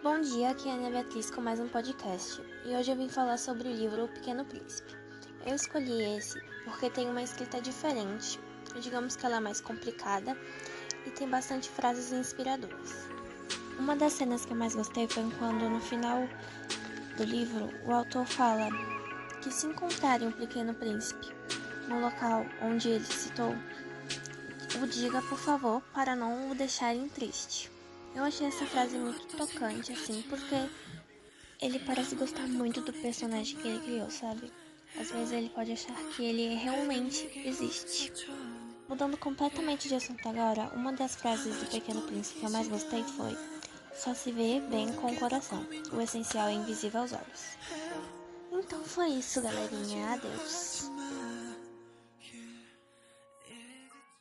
Bom dia, aqui é a Ana Beatriz com mais um podcast e hoje eu vim falar sobre o livro O Pequeno Príncipe. Eu escolhi esse porque tem uma escrita diferente, digamos que ela é mais complicada e tem bastante frases inspiradoras. Uma das cenas que eu mais gostei foi quando no final do livro o autor fala que se encontrarem o Pequeno Príncipe no local onde ele citou, o diga por favor para não o deixarem triste. Eu achei essa frase muito tocante, assim, porque ele parece gostar muito do personagem que ele criou, sabe? Às vezes ele pode achar que ele realmente existe. Mudando completamente de assunto agora, uma das frases do Pequeno Príncipe que eu mais gostei foi: Só se vê bem com o coração, o essencial é invisível aos olhos. Então foi isso, galerinha. Adeus.